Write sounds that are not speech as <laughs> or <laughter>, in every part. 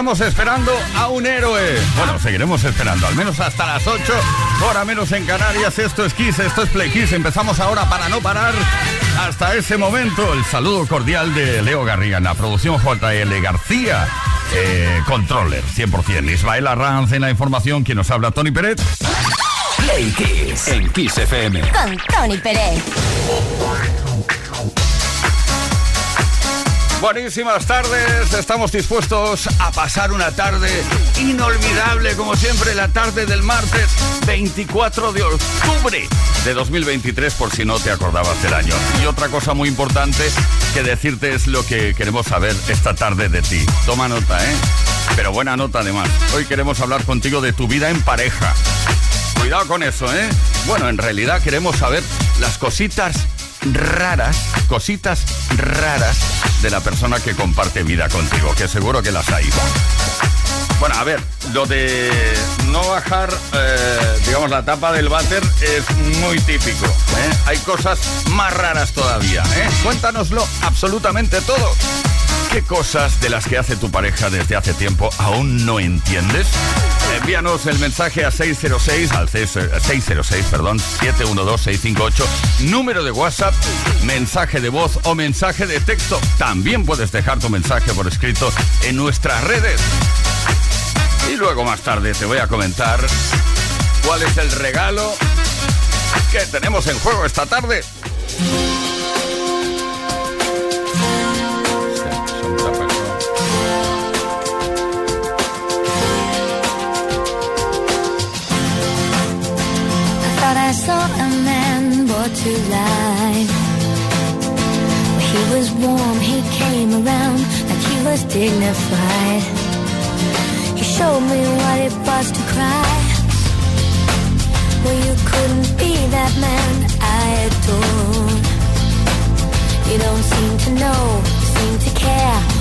Estamos esperando a un héroe. Bueno, seguiremos esperando, al menos hasta las 8, hora menos en Canarias. Esto es Kiss, esto es Play Kiss. Empezamos ahora para no parar hasta ese momento. El saludo cordial de Leo Garriga en la producción JL García. Eh, controller, 100%. Ismael Arranz en la información. Quien nos habla, Tony Pérez. Play Kiss en Kiss FM. Con Tony Pérez. Buenísimas tardes, estamos dispuestos a pasar una tarde inolvidable, como siempre, la tarde del martes 24 de octubre de 2023, por si no te acordabas del año. Y otra cosa muy importante que decirte es lo que queremos saber esta tarde de ti. Toma nota, ¿eh? Pero buena nota además. Hoy queremos hablar contigo de tu vida en pareja. Cuidado con eso, ¿eh? Bueno, en realidad queremos saber las cositas raras, cositas raras de la persona que comparte vida contigo, que seguro que las hay. Bueno, a ver, lo de no bajar, eh, digamos, la tapa del váter es muy típico. ¿eh? Hay cosas más raras todavía. ¿eh? Cuéntanoslo absolutamente todo. ¿Qué cosas de las que hace tu pareja desde hace tiempo aún no entiendes? Envíanos el mensaje a 606, al 606, perdón, 712-658, número de WhatsApp, mensaje de voz o mensaje de texto. También puedes dejar tu mensaje por escrito en nuestras redes. Y luego más tarde te voy a comentar cuál es el regalo que tenemos en juego esta tarde. To life. He was warm, he came around like he was dignified. Showed me what it was to cry. Well, you couldn't be that man I adored. You don't seem to know, seem to care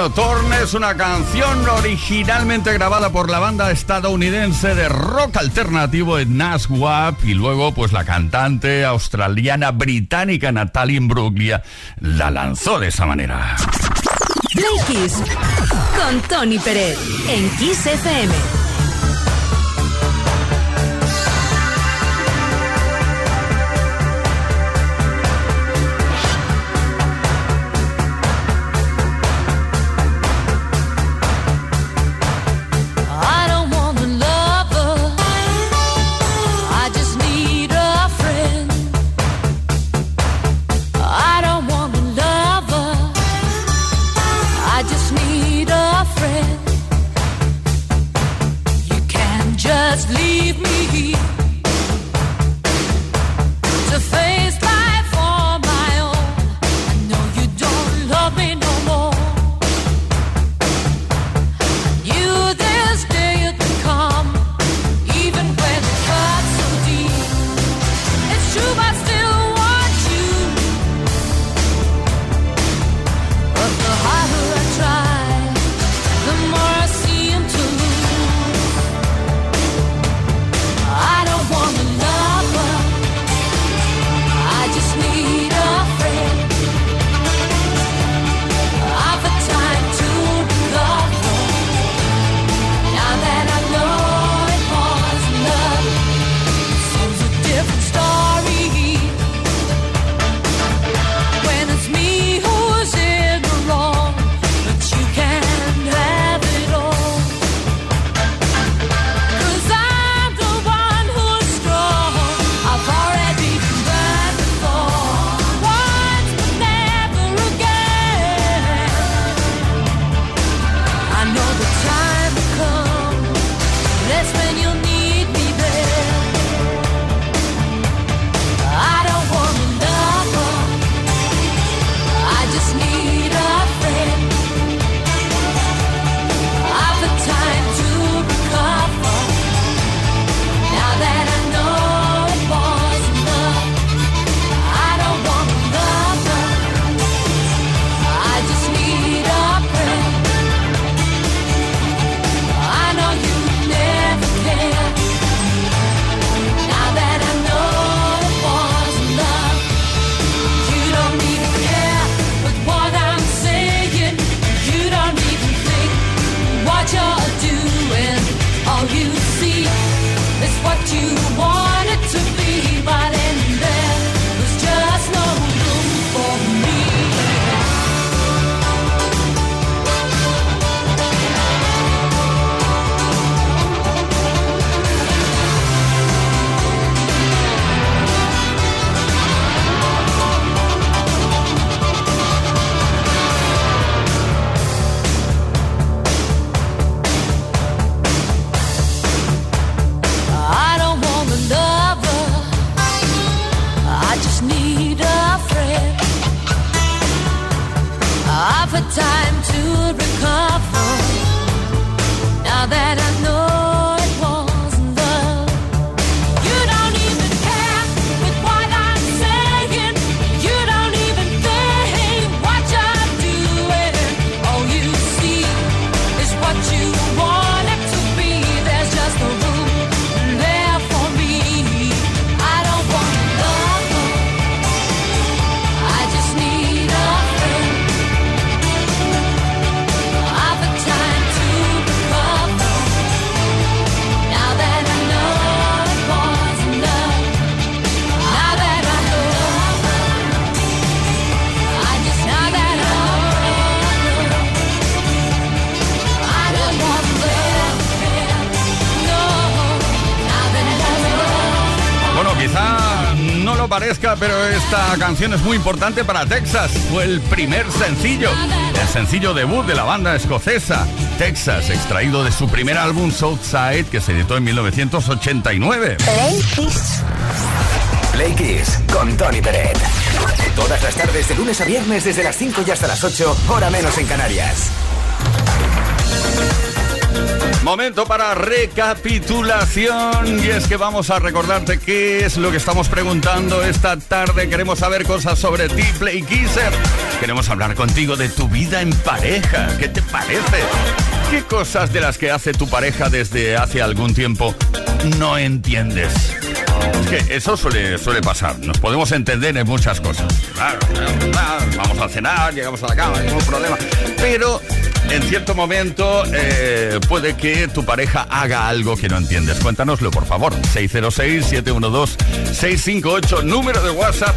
Bueno, Torn es una canción originalmente grabada por la banda estadounidense de rock alternativo Naswap y luego pues la cantante australiana británica Natalie Imbruglia la lanzó de esa manera. Con Tony Pérez en Kiss FM. Esta canción es muy importante para Texas. Fue el primer sencillo, el sencillo debut de la banda escocesa Texas, extraído de su primer álbum Southside que se editó en 1989. Play Kiss. Play Kiss con Tony Peret. Todas las tardes de lunes a viernes desde las 5 y hasta las 8, hora menos en Canarias. Momento para recapitulación y es que vamos a recordarte qué es lo que estamos preguntando esta tarde. Queremos saber cosas sobre ti, Play Kisser. Queremos hablar contigo de tu vida en pareja. ¿Qué te parece? ¿Qué cosas de las que hace tu pareja desde hace algún tiempo no entiendes? Es que eso suele, suele pasar. Nos podemos entender en muchas cosas. vamos a cenar, llegamos a la cama, ningún problema. Pero en cierto momento eh, puede que tu pareja haga algo que no entiendes. Cuéntanoslo, por favor. 606-712-658, número de WhatsApp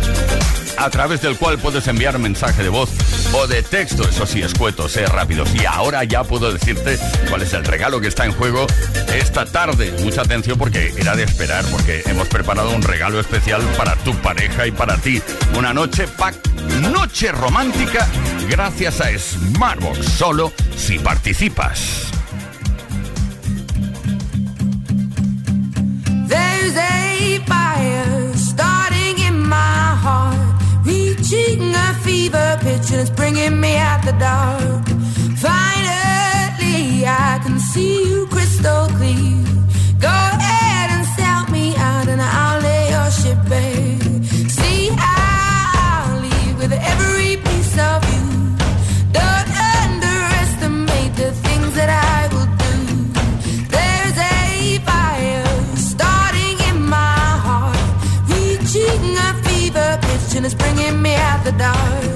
a través del cual puedes enviar mensaje de voz o de texto. Eso sí, escueto, sé rápido. Y ahora ya puedo decirte cuál es el regalo que está en juego esta tarde. Mucha atención porque era de esperar, porque hemos preparado un regalo especial para tu pareja y para ti. Una noche pack, noche romántica, gracias a Smartbox. Solo si participas. reaching a fever pitch and it's bringing me out the dark. Finally, I can see you crystal clear. Go ahead and sell me out and I'll lay your ship bare. See, I'll leave with every piece of you. Don't underestimate the things that I the dark.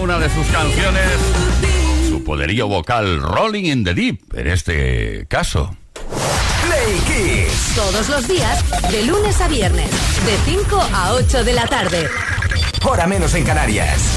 Una de sus canciones, su poderío vocal Rolling in the Deep, en este caso. Play Kiss. Todos los días, de lunes a viernes, de 5 a 8 de la tarde. Hora menos en Canarias.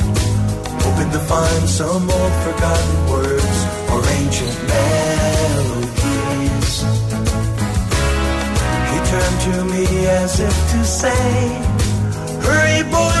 to find some old forgotten words or ancient melodies. He turned to me as if to say, Hurry, boy.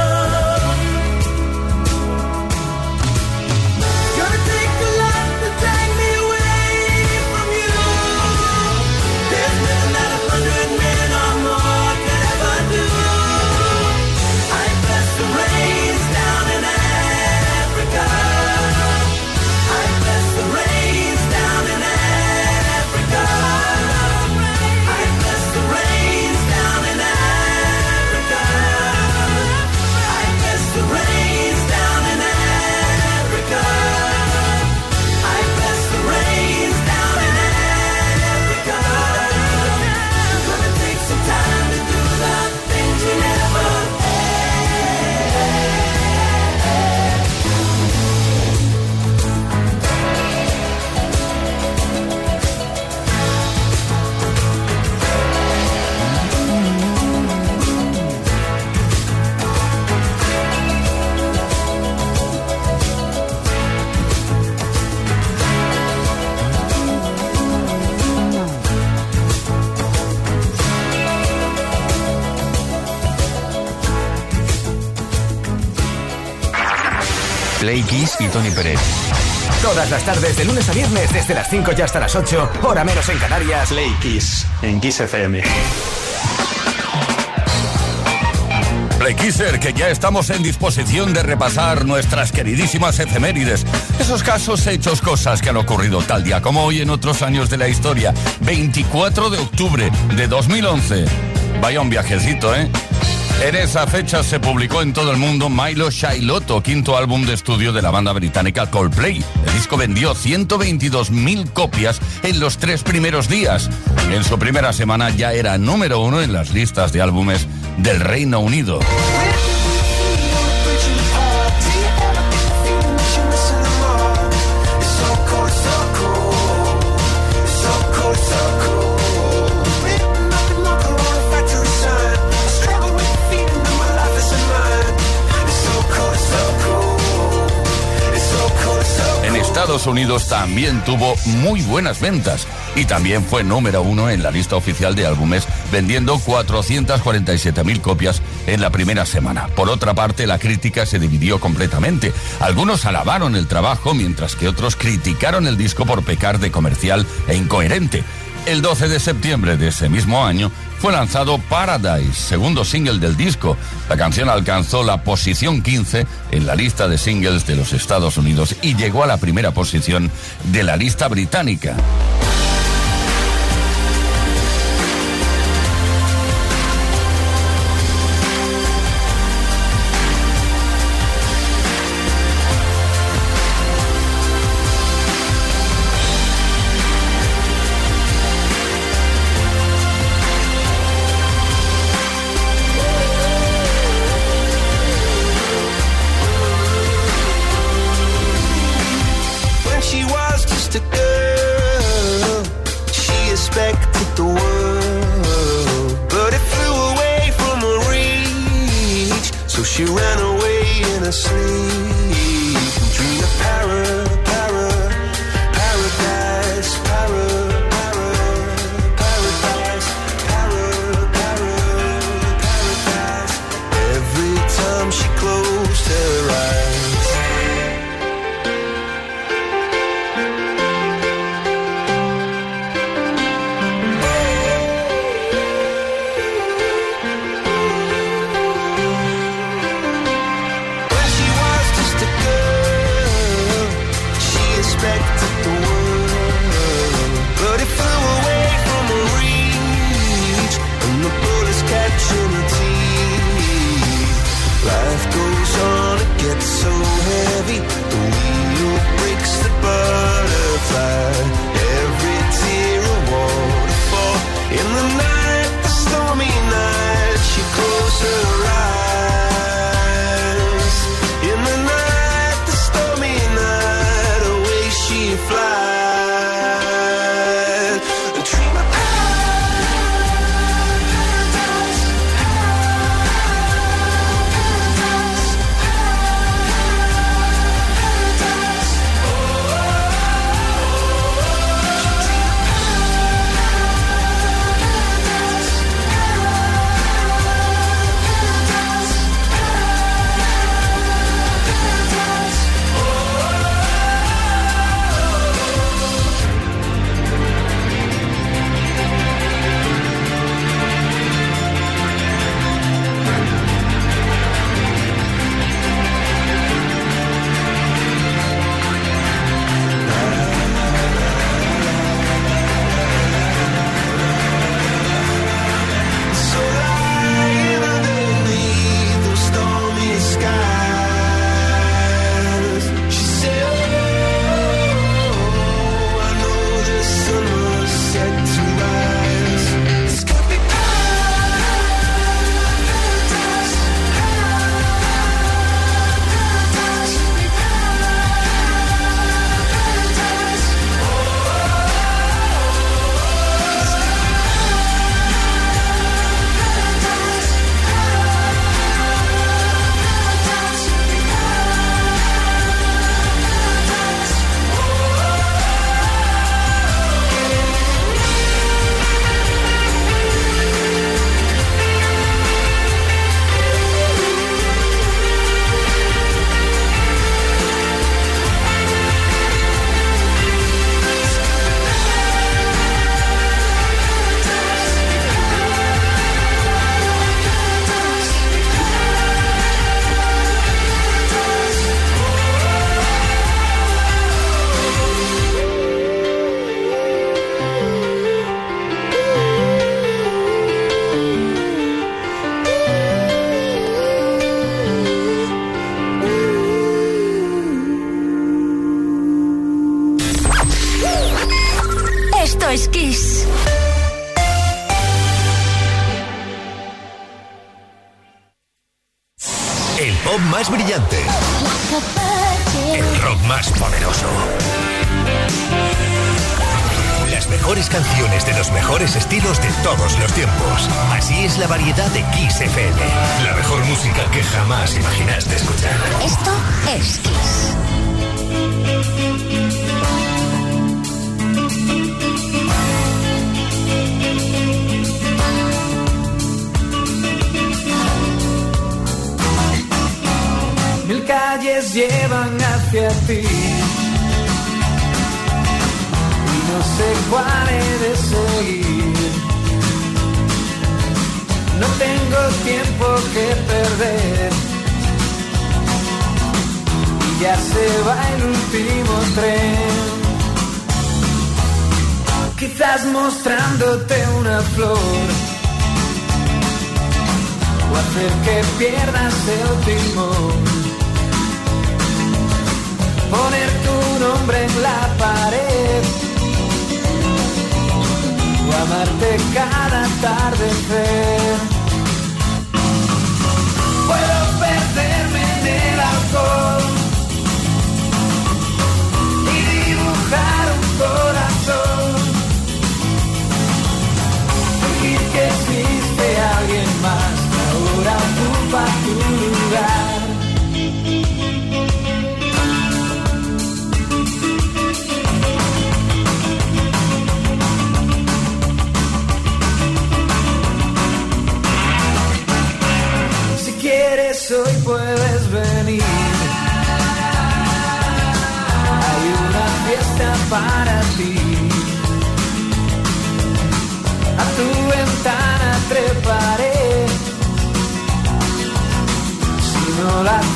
Y Tony Pérez. Todas las tardes, de lunes a viernes, desde las 5 y hasta las 8, hora menos en Canarias. Play Kiss en Kiss FM. Play Kisser, que ya estamos en disposición de repasar nuestras queridísimas efemérides. Esos casos, hechos, cosas que han ocurrido tal día como hoy en otros años de la historia. 24 de octubre de 2011. Vaya un viajecito, ¿eh? En esa fecha se publicó en todo el mundo Milo Shailoto, quinto álbum de estudio de la banda británica Coldplay. El disco vendió 122.000 copias en los tres primeros días. En su primera semana ya era número uno en las listas de álbumes del Reino Unido. Estados Unidos también tuvo muy buenas ventas y también fue número uno en la lista oficial de álbumes, vendiendo 447.000 copias en la primera semana. Por otra parte, la crítica se dividió completamente. Algunos alabaron el trabajo, mientras que otros criticaron el disco por pecar de comercial e incoherente. El 12 de septiembre de ese mismo año fue lanzado Paradise, segundo single del disco. La canción alcanzó la posición 15 en la lista de singles de los Estados Unidos y llegó a la primera posición de la lista británica. Es. Mil calles llevan hacia ti. Y no sé cuál he de seguir. No tengo tiempo que perder. Ya se va el último tren. Quizás mostrándote una flor o hacer que pierdas el timón. Poner tu nombre en la pared o amarte cada atardecer.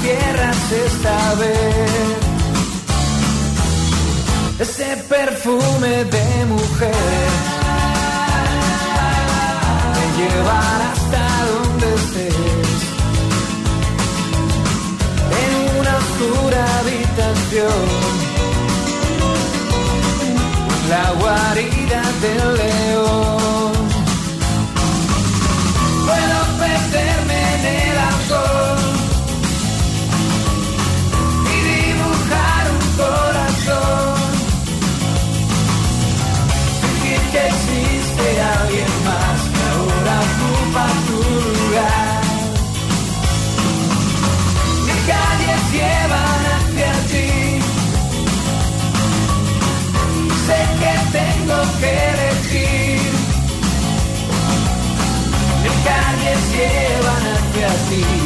Cierras esta vez. Ese perfume de mujer me llevará hasta donde estés. En una oscura habitación, la guarida del león. Llevan hacia ti.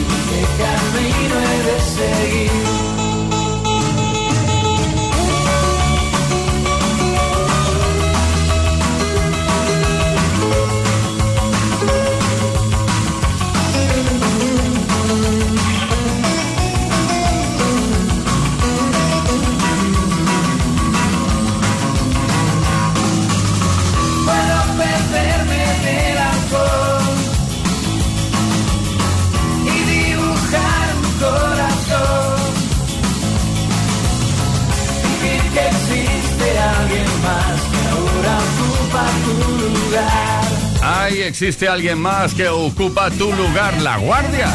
Ahí existe alguien más que ocupa tu lugar, La Guardia.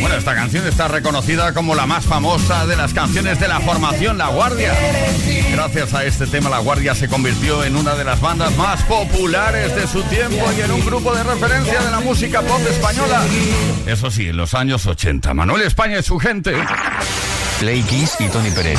Bueno, esta canción está reconocida como la más famosa de las canciones de la formación La Guardia. Gracias a este tema, La Guardia se convirtió en una de las bandas más populares de su tiempo y en un grupo de referencia de la música pop española. Eso sí, en los años 80. Manuel España y su gente. Play Kiss y Tony Pérez.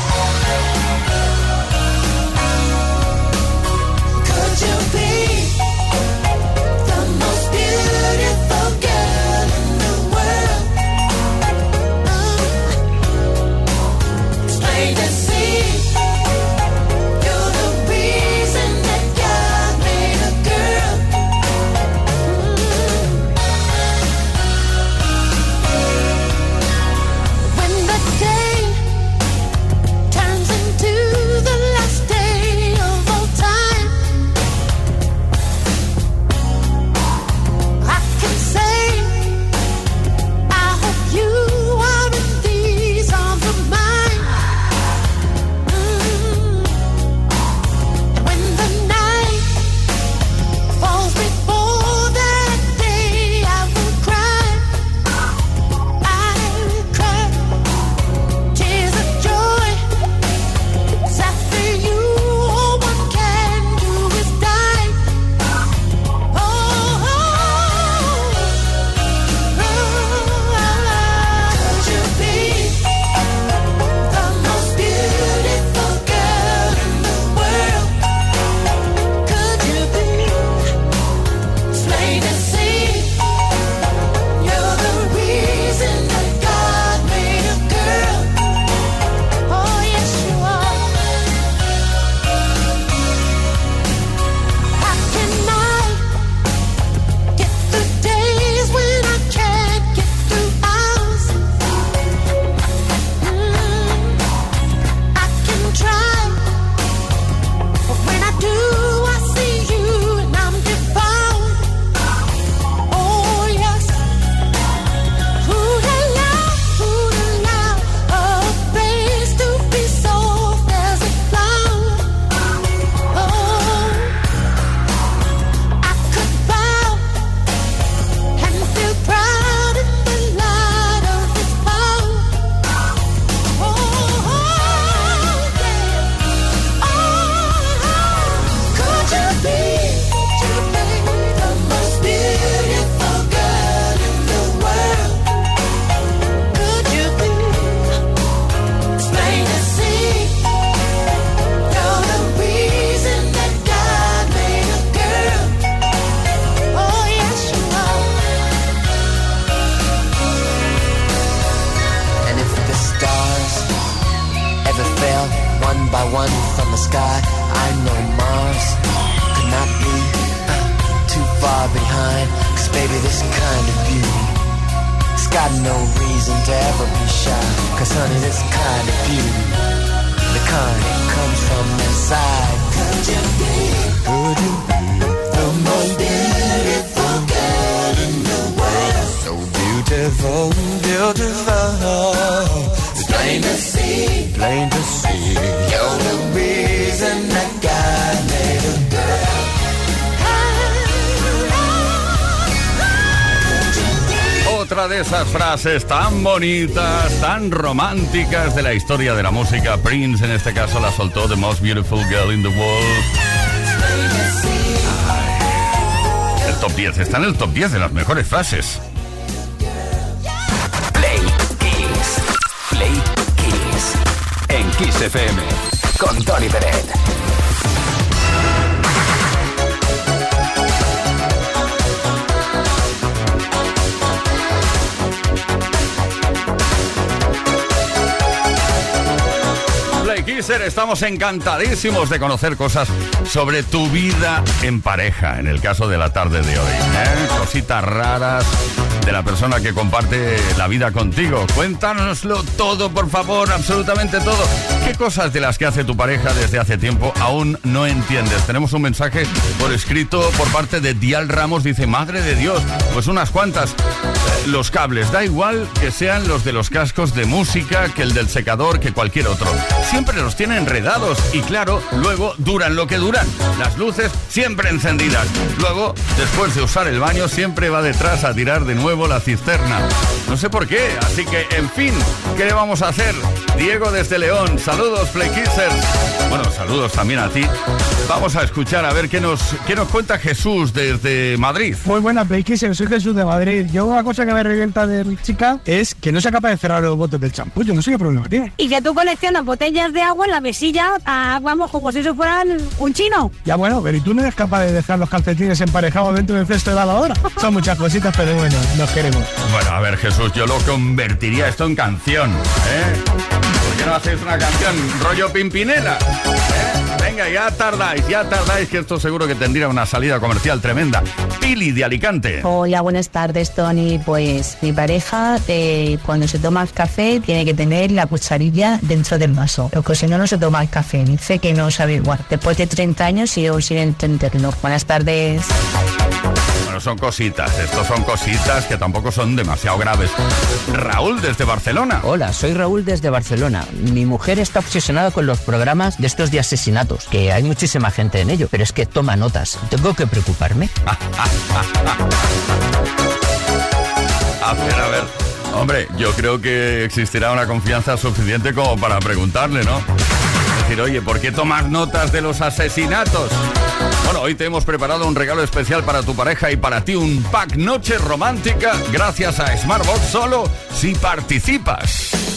Frases tan bonitas, tan románticas de la historia de la música. Prince en este caso la soltó The Most Beautiful Girl in the World. El top 10 está en el top 10 de las mejores frases. Play Kiss. Play Kiss. En Kiss FM. Con Tony Peret. Estamos encantadísimos de conocer cosas sobre tu vida en pareja, en el caso de la tarde de hoy. ¿eh? Cositas raras de la persona que comparte la vida contigo. Cuéntanoslo todo, por favor, absolutamente todo. ¿Qué cosas de las que hace tu pareja desde hace tiempo aún no entiendes? Tenemos un mensaje por escrito por parte de Dial Ramos, dice, madre de Dios, pues unas cuantas. Eh, Los cables, da igual que sean los de los cascos de música, que el del secador, que cualquier otro. Siempre los tiene enredados y claro, luego duran lo que duran. Las luces siempre encendidas. Luego, después de usar el baño, siempre va detrás a tirar de nuevo la cisterna. No sé por qué, así que, en fin, ¿qué le vamos a hacer? Diego desde León, saludos, Playkissers. Bueno, saludos también a ti. Vamos a escuchar a ver qué nos, qué nos cuenta Jesús desde Madrid. Muy buena, Playkisser, soy Jesús de Madrid. Yo una cosa que me revienta de mi chica es que no sea capaz de cerrar los botes del champú. Yo no sé qué problema tiene. Y que tú coleccionas botellas de agua en la mesilla, ah, vamos, como si eso fueran un chino. Ya bueno, pero ¿y tú no eres capaz de dejar los calcetines emparejados dentro del cesto de la lavadora? <laughs> Son muchas cositas, pero bueno, nos queremos. Bueno, a ver, Jesús, yo lo convertiría esto en canción, ¿eh? ¿Por qué una canción rollo Pimpinela? ¿Eh? Venga, ya tardáis, ya tardáis, que esto seguro que tendría una salida comercial tremenda. Pili de Alicante. Hola, buenas tardes, Tony. Pues mi pareja, eh, cuando se toma el café, tiene que tener la cucharilla dentro del vaso. Porque si no, no se toma el café. Dice que no sabe igual. Después de 30 años sigo sin entenderlo. Buenas tardes. Bueno, son cositas, estos son cositas que tampoco son demasiado graves. Raúl desde Barcelona. Hola, soy Raúl desde Barcelona. Mi mujer está obsesionada con los programas de estos de asesinatos, que hay muchísima gente en ello, pero es que toma notas. ¿Tengo que preocuparme? <laughs> A ver, a ver. Hombre, yo creo que existirá una confianza suficiente como para preguntarle, ¿no? Oye, ¿por qué tomas notas de los asesinatos? Bueno, hoy te hemos preparado un regalo especial para tu pareja y para ti, un pack noche romántica gracias a Smartbox solo si participas.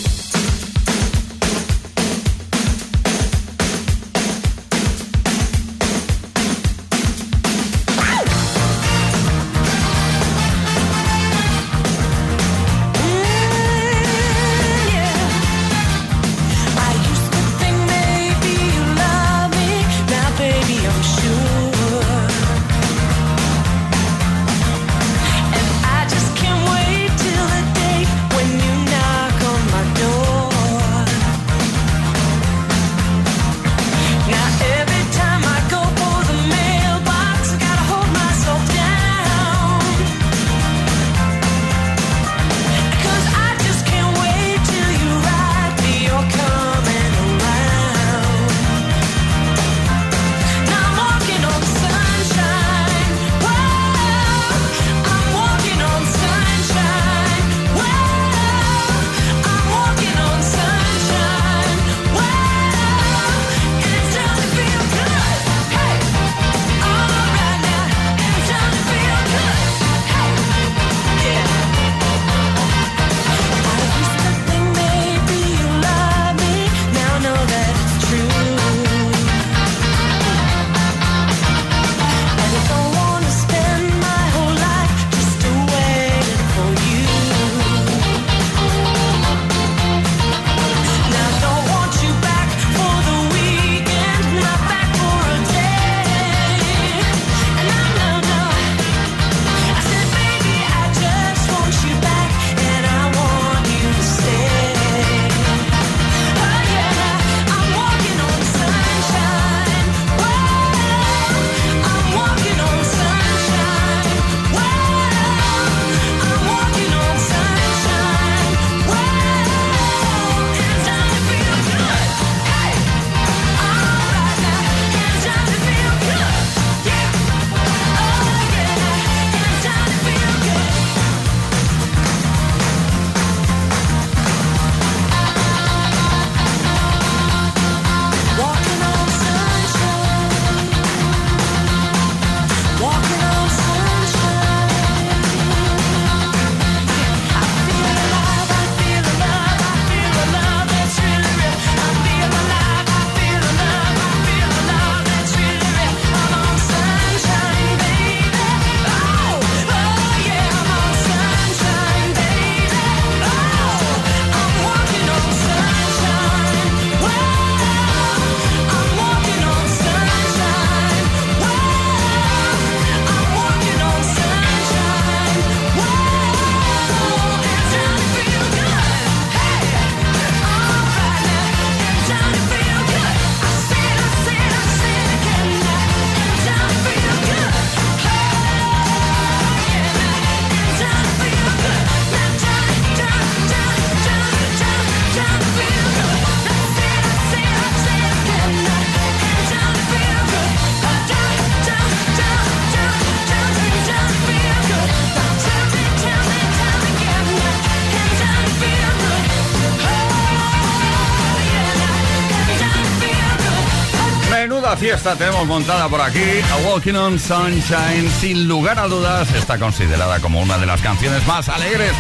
Fiesta tenemos montada por aquí. A Walking on Sunshine, sin lugar a dudas, está considerada como una de las canciones más alegres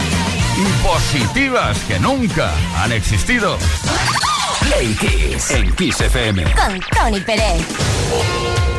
y positivas que nunca han existido. Play Kiss en Kiss FM. Con Tony Pérez.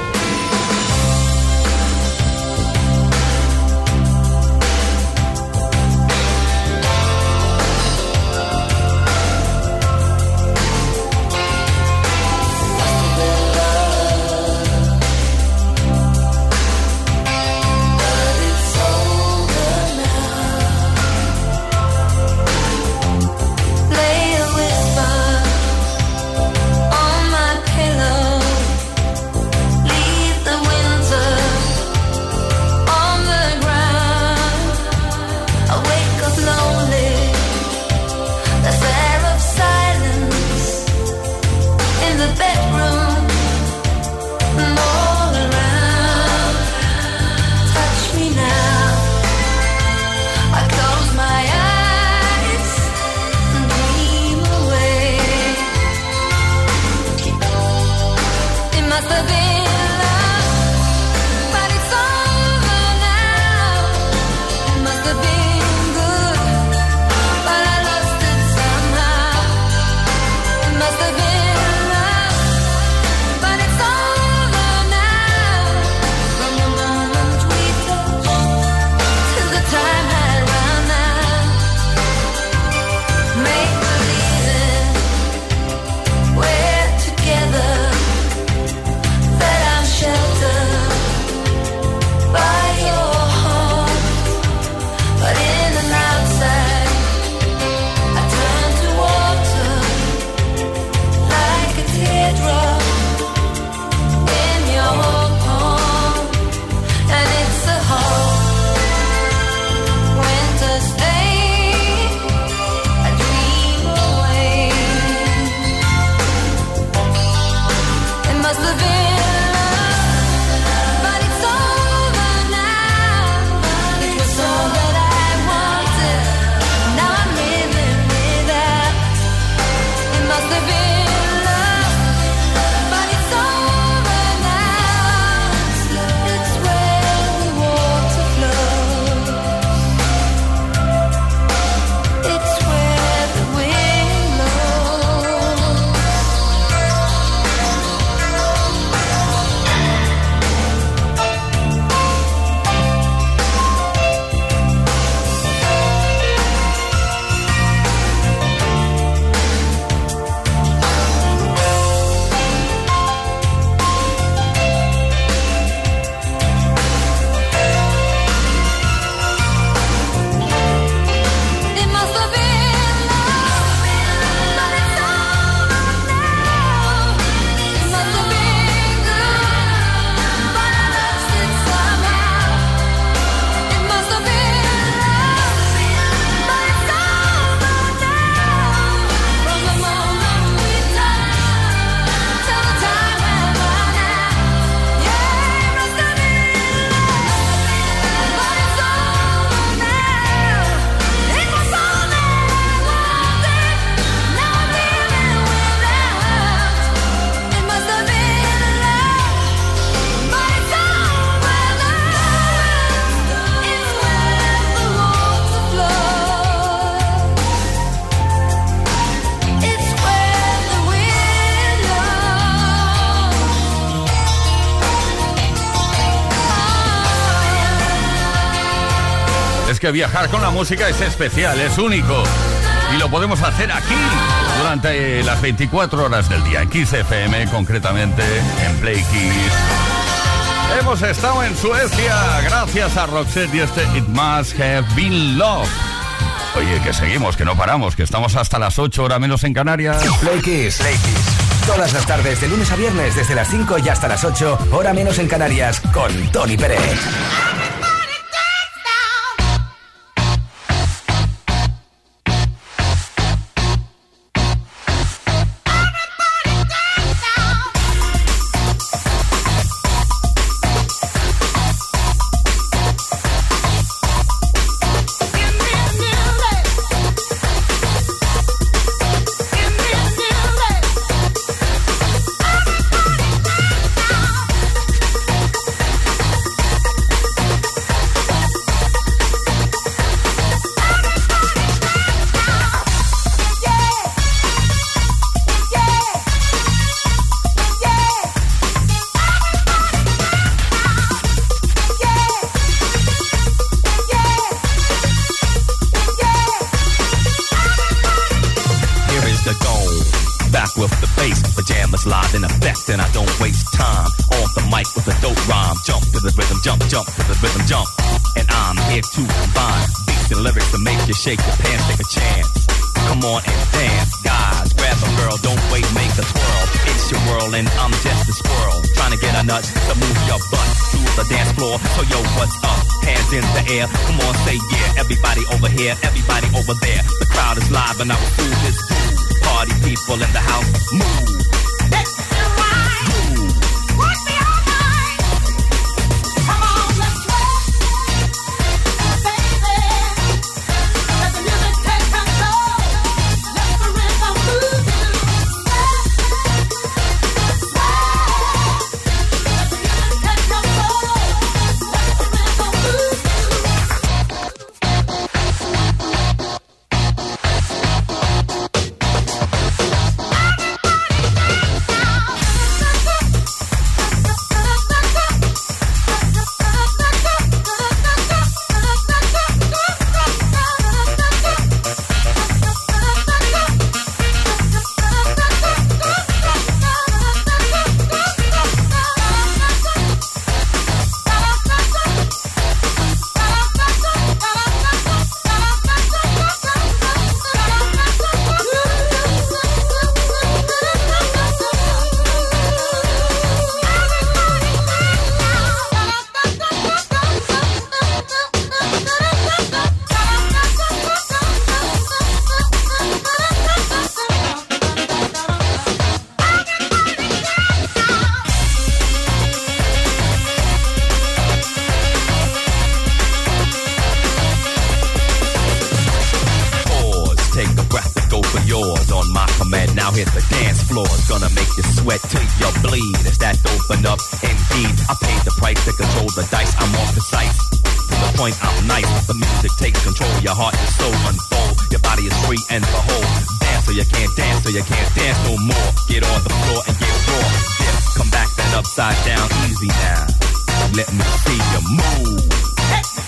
Viajar con la música es especial, es único. Y lo podemos hacer aquí, durante las 24 horas del día, en Kiss FM, concretamente en Play. Hemos estado en Suecia, gracias a Roxette y este It Must Have Been Love. Oye, que seguimos, que no paramos, que estamos hasta las 8 horas menos en Canarias. Play Kiss. Todas las tardes, de lunes a viernes, desde las 5 y hasta las 8, hora menos en Canarias, con Tony Pérez. Jump to the rhythm, jump, jump to the rhythm, jump. And I'm here to combine beats and lyrics to make you shake your pants, take a chance. Come on and dance, guys. Grab a girl, don't wait, make a twirl. It's your world and I'm just a squirrel. Trying to get a nut to move your butt to the dance floor. So yo, what's up? Hands in the air. Come on, say yeah. Everybody over here, everybody over there. The crowd is live and I will do this. Party people in the house, move. Sweat till you bleed. As that open up, indeed. I paid the price to control the dice. I'm more precise. To the point, I'm nice. The music takes control. Your heart and soul unfold. Your body is free and behold. Dance so you can't dance, so you can't dance no more. Get on the floor and get raw. Dip, come back then upside down, easy now. Let me see you move. Move.